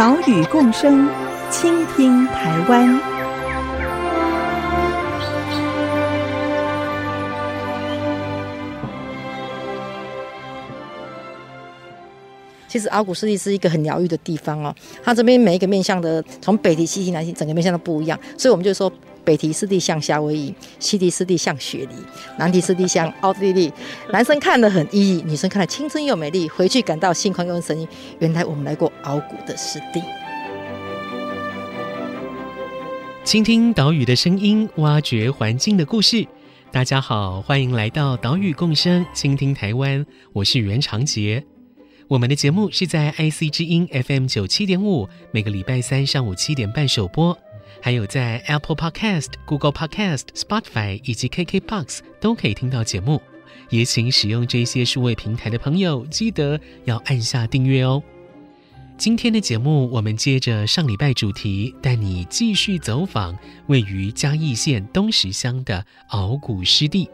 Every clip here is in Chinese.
岛屿共生，倾听台湾。其实阿古斯蒂是一个很疗愈的地方哦，它这边每一个面向的，从北极、西堤、南极，整个面向都不一样，所以我们就说北提湿地像夏威夷，西提湿地像雪梨，南提湿地像奥地利。男生看得很旖旎，女生看得青春又美丽，回去感到心宽又神怡。原来我们来过鳌鼓的湿地，倾听岛屿的声音，挖掘环境的故事。大家好，欢迎来到岛屿共生，倾听台湾，我是袁长杰。我们的节目是在 IC 之音 FM 九七点五，每个礼拜三上午七点半首播，还有在 Apple Podcast、Google Podcast、Spotify 以及 KKBox 都可以听到节目。也请使用这些数位平台的朋友，记得要按下订阅哦。今天的节目，我们接着上礼拜主题，带你继续走访位于嘉义县东石乡的鳌鼓湿地。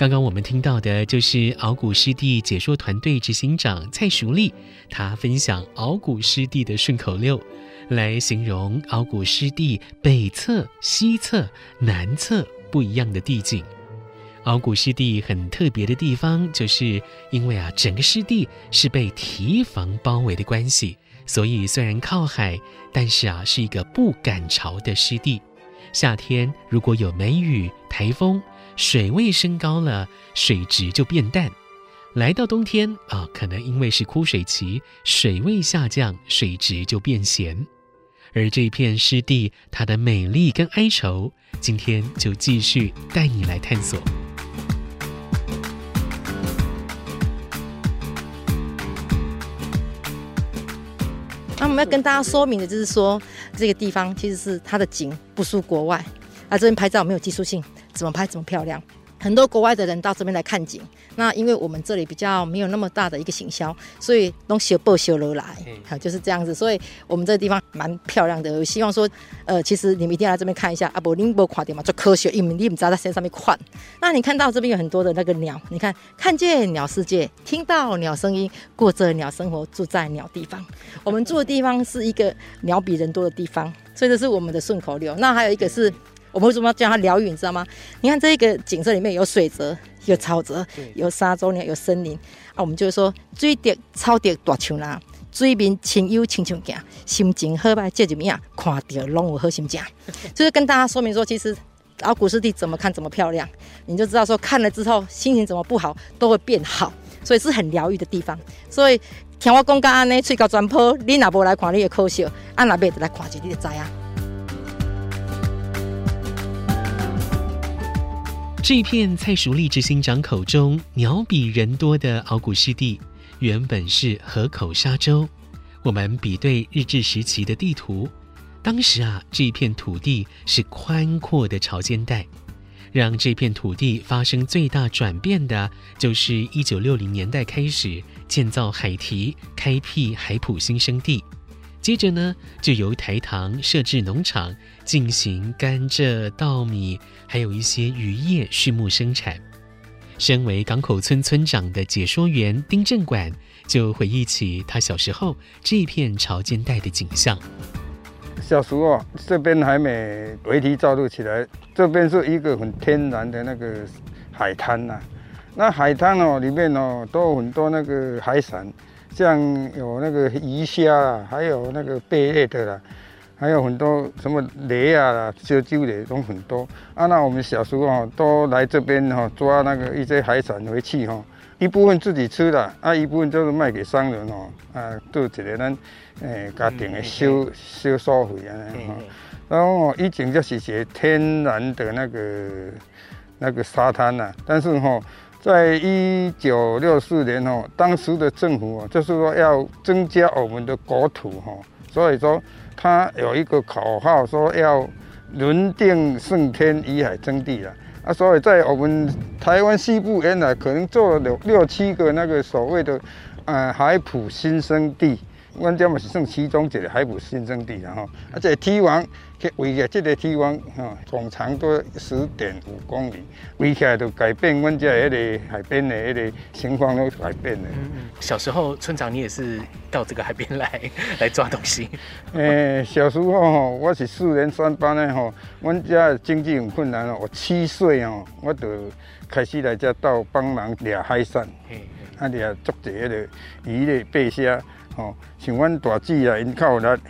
刚刚我们听到的就是鳌鼓湿地解说团队执行长蔡淑丽，他分享鳌鼓湿地的顺口溜，来形容鳌鼓湿地北侧、西侧、南侧不一样的地景。鳌鼓湿地很特别的地方，就是因为啊，整个湿地是被堤防包围的关系，所以虽然靠海，但是啊，是一个不赶潮的湿地。夏天如果有梅雨、台风。水位升高了，水质就变淡。来到冬天啊，可能因为是枯水期，水位下降，水质就变咸。而这片湿地，它的美丽跟哀愁，今天就继续带你来探索。那我们要跟大家说明的就是说，这个地方其实是它的景不输国外，啊，这边拍照没有技术性。怎么拍怎么漂亮，很多国外的人到这边来看景。那因为我们这里比较没有那么大的一个行销，所以都修报修楼来，好就是这样子。所以我们这个地方蛮漂亮的。我希望说，呃，其实你们一定要来这边看一下啊，不，你不看点嘛，做科学，因为你们知道在山上面看。那你看到这边有很多的那个鸟，你看看见鸟世界，听到鸟声音，过着鸟生活，住在鸟地方。我们住的地方是一个鸟比人多的地方，所以这是我们的顺口溜。那还有一个是。我们为什么要叫它疗愈？你知道吗？你看这个景色里面有水泽、有草泽、有沙洲鸟、有森林啊。我们就是说，水滴草滴大树啦，水面清幽清清行，心情好歹这怎么样？看到拢有好心情。就是跟大家说明说，其实鳌鼓湿地怎么看怎么漂亮，你就知道说看了之后心情怎么不好都会变好，所以是很疗愈的地方。所以听我讲，安尼吹到全坡，你若无来看，你也可惜；按那边来看一下，你就知啊。这片蔡淑丽执行长口中鸟比人多的鳌鼓湿地，原本是河口沙洲。我们比对日治时期的地图，当时啊，这片土地是宽阔的潮间带。让这片土地发生最大转变的，就是一九六零年代开始建造海堤，开辟海埔新生地。接着呢，就由台糖设置农场，进行甘蔗、稻米，还有一些渔业、畜牧生产。身为港口村村长的解说员丁正管，就回忆起他小时候这片潮间带的景象。小时候这边还没围堤造路起来，这边是一个很天然的那个海滩呐、啊。那海滩哦，里面哦都有很多那个海产。像有那个鱼虾啊，还有那个贝类的啦，还有很多什么雷啊啦、烧酒的都很多。啊，那我们小时候都来这边哈抓那个一些海产回去哈，一部分自己吃的，啊一部分就是卖给商人哦，啊做一个咱诶家庭的小小收费啊。然后以前就是些天然的那个那个沙滩呐，但是哈。在一九六四年哦，当时的政府哦，就是说要增加我们的国土哈，所以说他有一个口号说要轮定胜天，以海争地了啊。所以在我们台湾西部原来可能做了六六七个那个所谓的呃海埔新生地。阮遮嘛是算其中一个海捕新生地啦吼，啊，这个堤防，围起这个堤防吼，总长都十点五公里，围起来就改变阮遮迄个海边的迄个情况都改变了。嗯嗯。小时候村长你也是到这个海边来来抓东西？诶、欸，小时候吼，我是四年三班的吼，阮家经济很困难哦，我七岁哦，我就开始来这到帮忙抓海产，啊，抓捉这个鱼的贝虾。哦，像阮大姐啊，因较有力，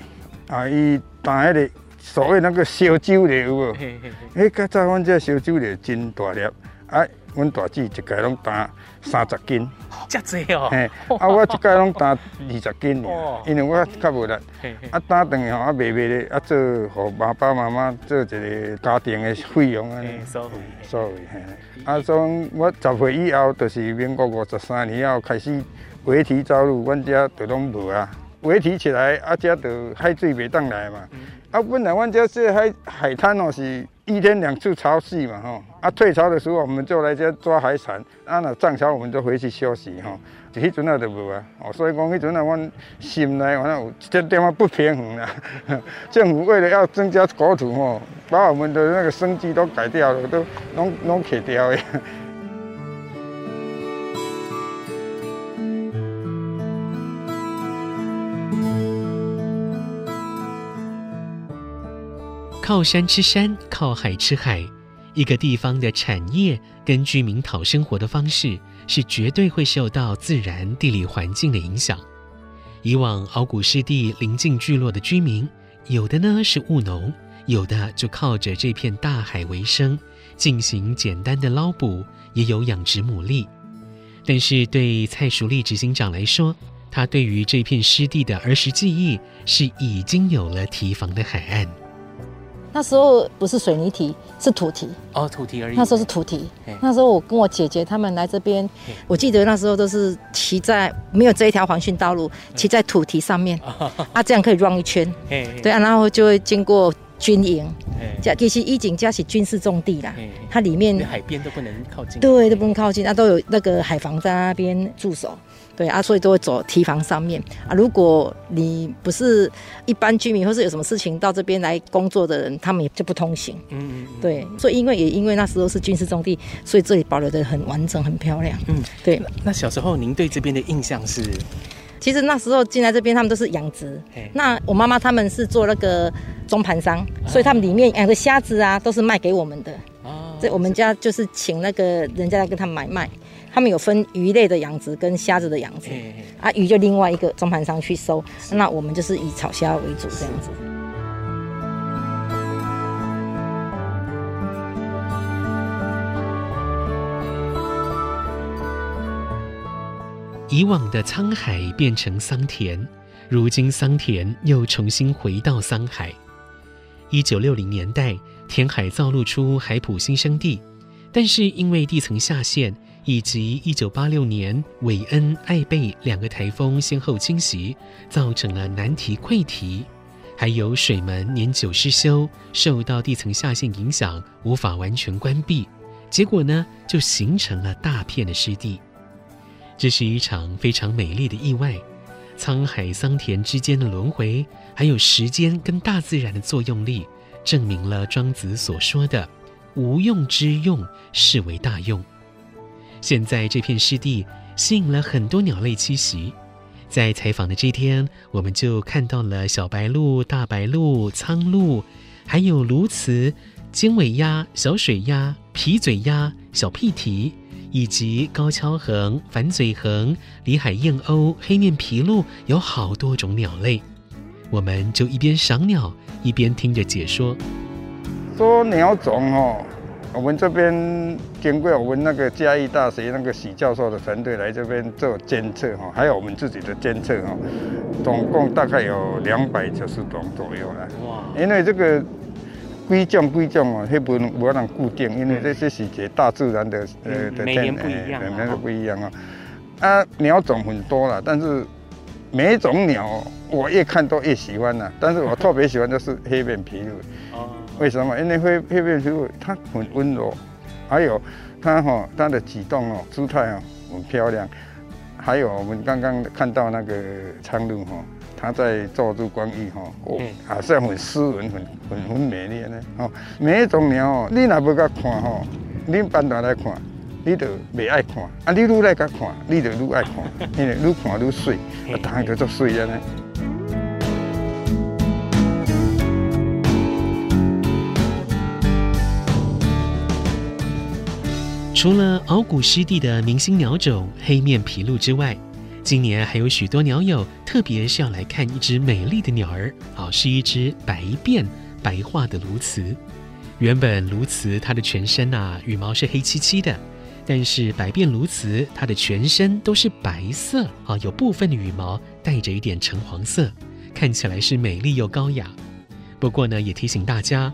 啊，伊打迄个所谓那个烧酒的有无？迄较早阮这烧酒的真大粒，啊，阮大姐一届拢打三十斤，遮济哦。嘿，啊，我一届拢打二十斤，因为我较无力。啊，打等于吼啊，卖卖咧，啊，做互爸爸妈妈做一个家庭的费用啊。所以，所以，嘿，啊，从我十岁以后，就是民国五十三年以后开始。围堤造路，阮遮就拢无啊。围堤起来，啊，遮就海水袂当来嘛。啊，本来阮遮这海海滩哦，是一天两次潮汐嘛，吼。啊，退潮的时候，我们就来这抓海产。啊，那涨潮，我们就回去休息，吼。就迄阵啊，就无啊。哦，所以讲，迄阵啊，阮心内反正有一点点啊不平衡啦。政府为了要增加国土，吼，把我们的那个生计都改掉了，都拢拢砍掉的。靠山吃山，靠海吃海，一个地方的产业跟居民讨生活的方式，是绝对会受到自然地理环境的影响。以往敖古湿地临近聚落的居民，有的呢是务农，有的就靠着这片大海为生，进行简单的捞捕，也有养殖牡蛎。但是对蔡淑丽执行长来说，他对于这片湿地的儿时记忆，是已经有了提防的海岸。那时候不是水泥堤，是土堤。哦，土堤而已。那时候是土堤。那时候我跟我姐姐他们来这边，我记得那时候都是骑在没有这一条环训道路，骑在土堤上面，啊，这样可以绕一圈。对啊，然后就会经过军营。加其实一景加起军事重地啦，它里面海边都不能靠近。对，都不能靠近，那都有那个海防在那边驻守。对啊，所以都会走堤防上面啊。如果你不是一般居民，或是有什么事情到这边来工作的人，他们也就不通行。嗯嗯。对，所以因为也因为那时候是军事重地，所以这里保留的很完整、很漂亮。嗯，对。那小时候您对这边的印象是？其实那时候进来这边，他们都是养殖。那我妈妈他们是做那个中盘商，所以他们里面养的虾子啊，都是卖给我们的。哦。所以我们家就是请那个人家来跟他们买卖。他们有分鱼类的养殖跟虾子的养殖，啊，鱼就另外一个中盘商去收，那我们就是以炒虾为主这样子。以往的沧海变成桑田，如今桑田又重新回到桑海。一九六零年代填海造陆出海埔新生地，但是因为地层下陷。以及1986年韦恩、艾贝两个台风先后侵袭，造成了南堤溃堤，还有水门年久失修，受到地层下陷影响，无法完全关闭。结果呢，就形成了大片的湿地。这是一场非常美丽的意外，沧海桑田之间的轮回，还有时间跟大自然的作用力，证明了庄子所说的“无用之用，是为大用”。现在这片湿地吸引了很多鸟类栖息，在采访的这天，我们就看到了小白鹭、大白鹭、苍鹭，还有鸬鹚、尖尾鸭、小水鸭、皮嘴鸭、小屁蹄，以及高跷鴴、反嘴鴴、里海燕鸥、黑面琵鹭，有好多种鸟类。我们就一边赏鸟，一边听着解说。说鸟种哦。我们这边经过我们那个嘉义大学那个许教授的团队来这边做监测哈，还有我们自己的监测哈，总共大概有两百九十种左右了。哇！因为这个归种归种哦，它不能不能固定，因为这些是些大自然的呃的天，每年不一样，每年都不一样啊。啊，鸟种很多了，但是每一种鸟，我越看都越喜欢呐、啊。但是我特别喜欢就是黑面琵鹭。哦。为什么？因为黑黑面琵鹭它很温柔，还有它哈它的举动哦，姿态哦很漂亮。还有我们刚刚看到那个苍鹭哈，它在坐着光羽哈，哦，好像很斯文，很很很美丽呢。哦，每一种鸟哦，你若不甲看吼，你搬大来看。你就袂爱看，啊！你愈来甲看，你就愈爱看，因为愈看愈水，啊，当然就足水了呢。除了敖古湿地的明星鸟种黑面琵鹭之外，今年还有许多鸟友特别是要来看一只美丽的鸟儿，啊，是一只白变白化的鸬鹚。原本鸬鹚它的全身啊，羽毛是黑漆漆的。但是白变鸬鹚，它的全身都是白色啊，有部分的羽毛带着一点橙黄色，看起来是美丽又高雅。不过呢，也提醒大家，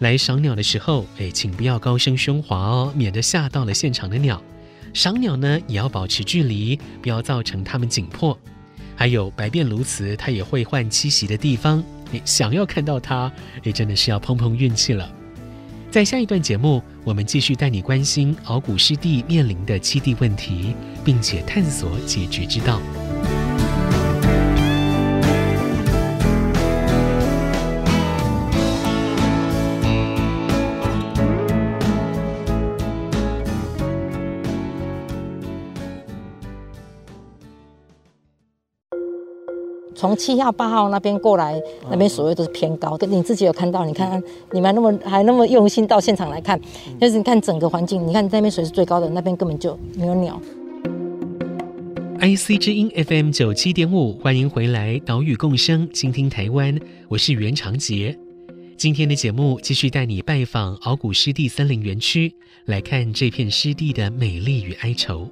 来赏鸟的时候，哎，请不要高声喧哗哦，免得吓到了现场的鸟。赏鸟呢，也要保持距离，不要造成它们紧迫。还有白变鸬鹚，它也会换栖息的地方，你想要看到它，也真的是要碰碰运气了。在下一段节目，我们继续带你关心鳌鼓湿地面临的栖地问题，并且探索解决之道。从七号、八号那边过来，那边水位都是偏高。跟你自己有看到，你看看你们那么还那么用心到现场来看，但是你看整个环境，你看那边水是最高的，那边根本就没有鸟。IC 之音 FM 九七点五，欢迎回来，岛屿共生，倾听台湾，我是袁长杰。今天的节目继续带你拜访鳌鼓湿地森林园区，来看这片湿地的美丽与哀愁。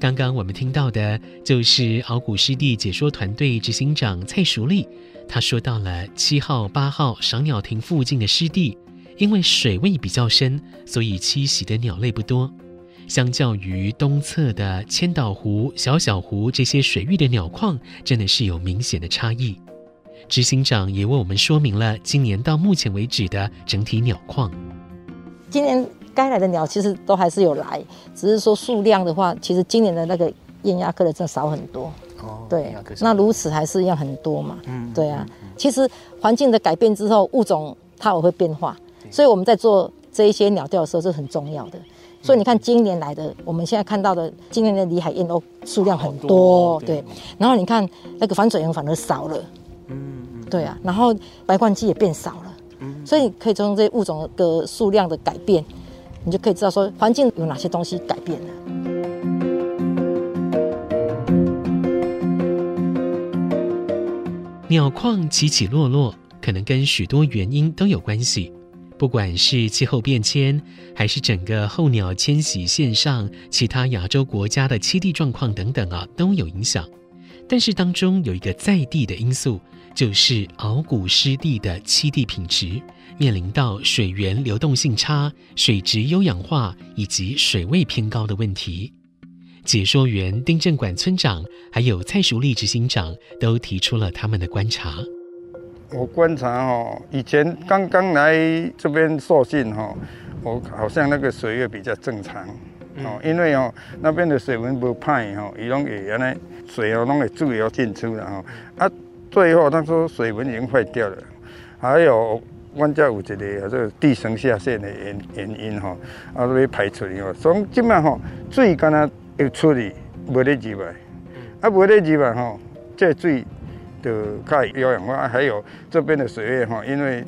刚刚我们听到的就是鳌骨湿地解说团队执行长蔡淑丽，他说到了七号、八号赏鸟亭附近的湿地，因为水位比较深，所以栖息的鸟类不多。相较于东侧的千岛湖、小小湖这些水域的鸟况，真的是有明显的差异。执行长也为我们说明了今年到目前为止的整体鸟况。今年。该来的鸟其实都还是有来，只是说数量的话，其实今年的那个雁鸭科的真的少很多。哦，对，那如此还是一样很多嘛。嗯，对啊。其实环境的改变之后，物种它也会变化，所以我们在做这一些鸟调的时候是很重要的。所以你看今年来的，我们现在看到的今年的里海燕都数量很多，对。然后你看那个反嘴莺反而少了。嗯嗯。对啊，然后白冠鸡也变少了。嗯。所以你可以从这些物种的数量的改变。你就可以知道说环境有哪些东西改变了。鸟况起起落落，可能跟许多原因都有关系，不管是气候变迁，还是整个候鸟迁徙线上其他亚洲国家的栖地状况等等啊，都有影响。但是当中有一个在地的因素，就是鳌鼓湿地的栖地品质。面临到水源流动性差、水质优氧化以及水位偏高的问题，解说员丁正管村长还有蔡淑丽执行长都提出了他们的观察。我观察哦，以前刚刚来这边受训哈，我好像那个水位比较正常哦，因为哦那边的水温不歹哦，伊拢会原来水哦拢会自由进出的哦，啊最后他说水温已经坏掉了，还有。阮家有一个啊，这个地层下陷的原原因吼，啊，要排出去吼。从即摆吼，水敢若要出去，无咧入来，啊，无咧入来吼，这水就较有氧化。还有这边的水位吼，因为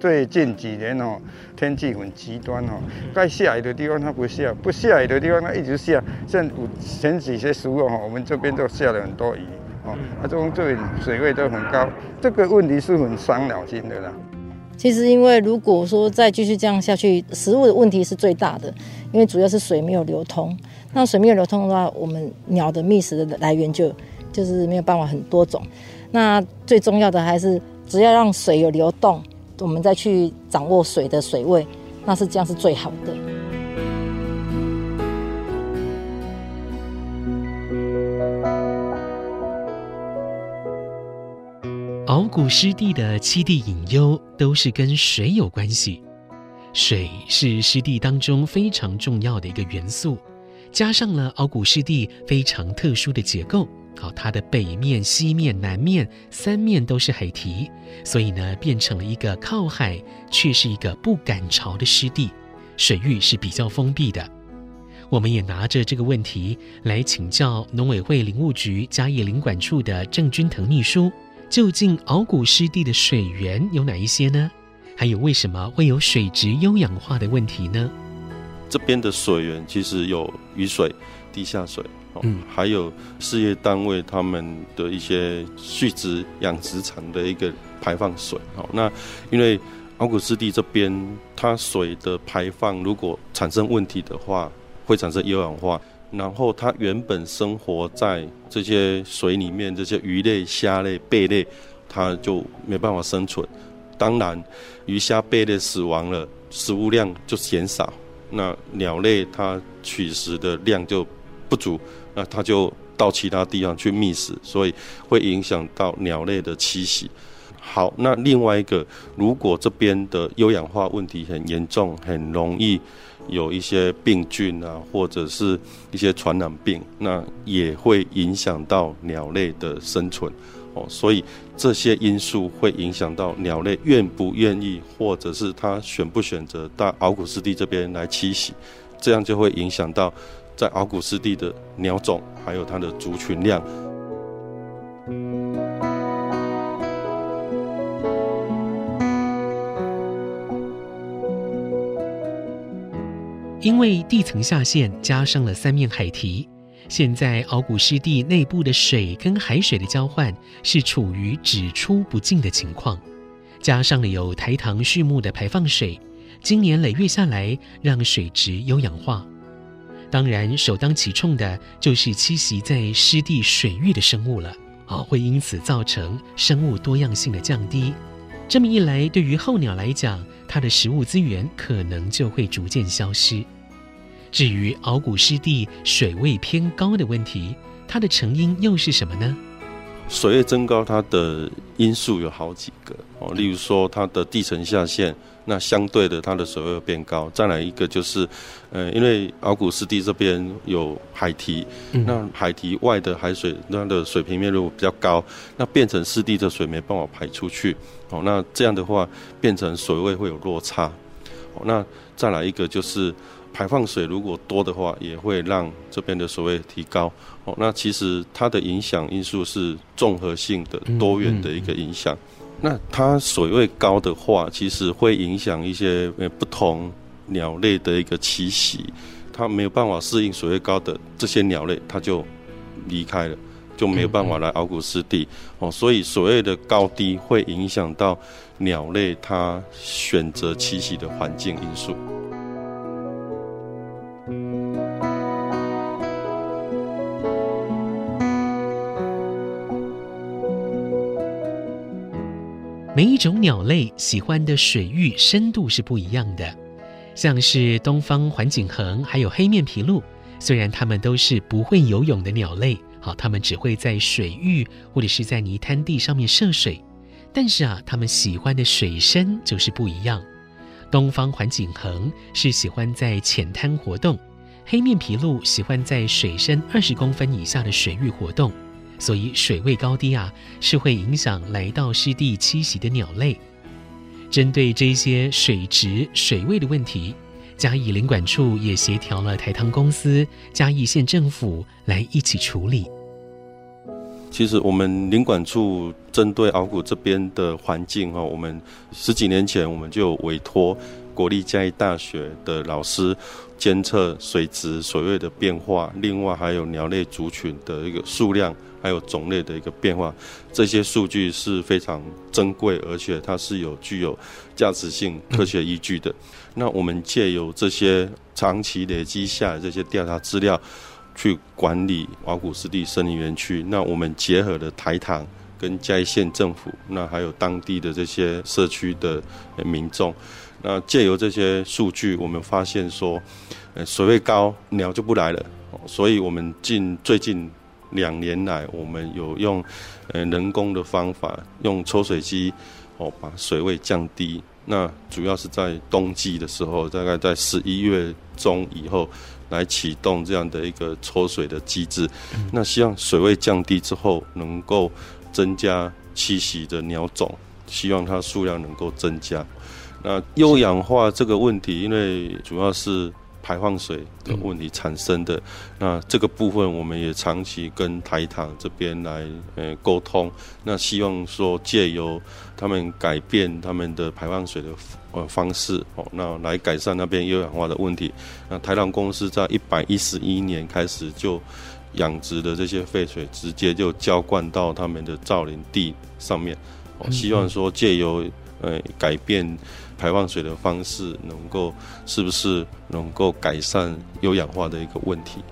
最近几年吼，天气很极端吼，该下雨的地方它不下，不下雨的地方它一直下。像有前几些时候吼，我们这边都下了很多雨，哦，啊，这种这水位都很高，这个问题是很伤脑筋的啦。其实，因为如果说再继续这样下去，食物的问题是最大的。因为主要是水没有流通，那水没有流通的话，我们鸟的觅食的来源就就是没有办法很多种。那最重要的还是，只要让水有流动，我们再去掌握水的水位，那是这样是最好的。鳌鼓湿地的七地隐忧都是跟水有关系。水是湿地当中非常重要的一个元素，加上了鳌鼓湿地非常特殊的结构，好，它的北面、西面、南面三面都是海堤，所以呢，变成了一个靠海却是一个不赶潮的湿地，水域是比较封闭的。我们也拿着这个问题来请教农委会林务局嘉义林管处的郑君腾秘书，究竟鳌鼓湿地的水源有哪一些呢？还有为什么会有水质优氧化的问题呢？这边的水源其实有雨水、地下水，嗯，还有事业单位他们的一些蓄殖养殖场的一个排放水。好，那因为鳌鼓湿地这边，它水的排放如果产生问题的话，会产生优氧化，然后它原本生活在这些水里面，这些鱼类、虾类、贝类，它就没办法生存。当然，鱼虾贝类死亡了，食物量就减少，那鸟类它取食的量就不足，那它就到其他地方去觅食，所以会影响到鸟类的栖息。好，那另外一个，如果这边的优氧化问题很严重，很容易有一些病菌啊，或者是一些传染病，那也会影响到鸟类的生存。哦，所以这些因素会影响到鸟类愿不愿意，或者是它选不选择到奥古斯地这边来栖息，这样就会影响到在奥古斯地的鸟种，还有它的族群量。因为地层下陷，加上了三面海堤。现在鳌鼓湿地内部的水跟海水的交换是处于只出不进的情况，加上了有台糖畜牧的排放水，今年累月下来，让水质优氧化。当然，首当其冲的就是栖息在湿地水域的生物了，啊，会因此造成生物多样性的降低。这么一来，对于候鸟来讲，它的食物资源可能就会逐渐消失。至于鳌骨湿地水位偏高的问题，它的成因又是什么呢？水位增高，它的因素有好几个哦，例如说它的地层下陷，那相对的它的水位变高。再来一个就是，呃，因为鳌骨湿地这边有海堤，嗯、那海堤外的海水，它的水平面如果比较高，那变成湿地的水没办法排出去，哦，那这样的话变成水位会有落差。哦，那再来一个就是。排放水如果多的话，也会让这边的水位提高。哦，那其实它的影响因素是综合性的、多元的一个影响。那它水位高的话，其实会影响一些呃不同鸟类的一个栖息。它没有办法适应水位高的这些鸟类，它就离开了，就没有办法来鳌鼓湿地。哦，所以所谓的高低会影响到鸟类它选择栖息的环境因素。每一种鸟类喜欢的水域深度是不一样的，像是东方环颈鴴还有黑面琵鹭，虽然它们都是不会游泳的鸟类，好，它们只会在水域或者是在泥滩地上面涉水，但是啊，它们喜欢的水深就是不一样。东方环颈鴴是喜欢在浅滩活动，黑面琵鹭喜欢在水深二十公分以下的水域活动。所以水位高低啊，是会影响来到湿地栖息的鸟类。针对这些水质、水位的问题，嘉义林管处也协调了台糖公司、嘉义县政府来一起处理。其实我们林管处针对鳌鼓这边的环境哈，我们十几年前我们就委托国立嘉义大学的老师监测水质、水位的变化，另外还有鸟类族群的一个数量。还有种类的一个变化，这些数据是非常珍贵，而且它是有具有价值性科学依据的。那我们借由这些长期累积下来这些调查资料，去管理瓦古湿地森林园区。那我们结合了台糖跟嘉义县政府，那还有当地的这些社区的民众，那借由这些数据，我们发现说，呃，水位高，鸟就不来了。所以我们近最近。两年来，我们有用呃人工的方法，用抽水机哦把水位降低。那主要是在冬季的时候，大概在十一月中以后来启动这样的一个抽水的机制。那希望水位降低之后，能够增加栖息的鸟种，希望它数量能够增加。那优氧化这个问题，因为主要是排放水的问题产生的。那这个部分，我们也长期跟台糖这边来呃沟通。那希望说借由他们改变他们的排放水的呃方式哦，那来改善那边优氧化的问题。那台糖公司在一百一十一年开始就养殖的这些废水，直接就浇灌到他们的造林地上面。哦，希望说借由呃改变。排放水的方式能够是不是能够改善优氧化的一个问题？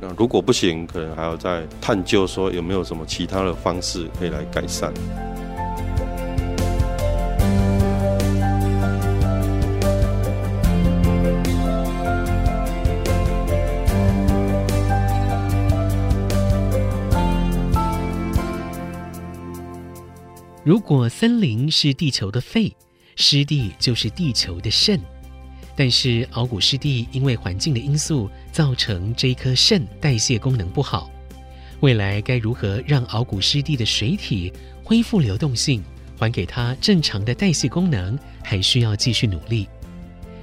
那如果不行，可能还要再探究说有没有什么其他的方式可以来改善。如果森林是地球的肺，湿地就是地球的肾，但是鳌鼓湿地因为环境的因素，造成这一颗肾代谢功能不好。未来该如何让鳌鼓湿地的水体恢复流动性，还给它正常的代谢功能，还需要继续努力。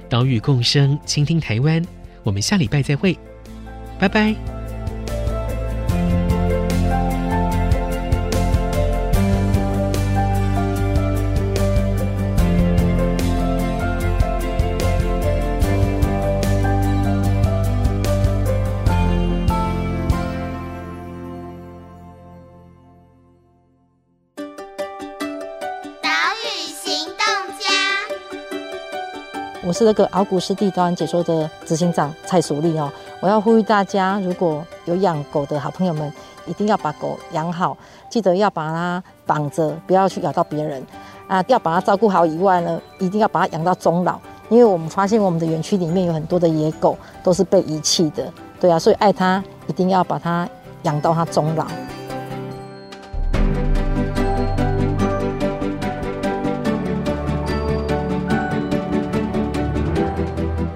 岛屿共生，倾听台湾，我们下礼拜再会，拜拜。是那个鳌鼓湿地端解说的执行长蔡淑丽哦，我要呼吁大家，如果有养狗的好朋友们，一定要把狗养好，记得要把它绑着，不要去咬到别人啊，要把它照顾好以外呢，一定要把它养到终老，因为我们发现我们的园区里面有很多的野狗都是被遗弃的，对啊，所以爱它一定要把它养到它终老。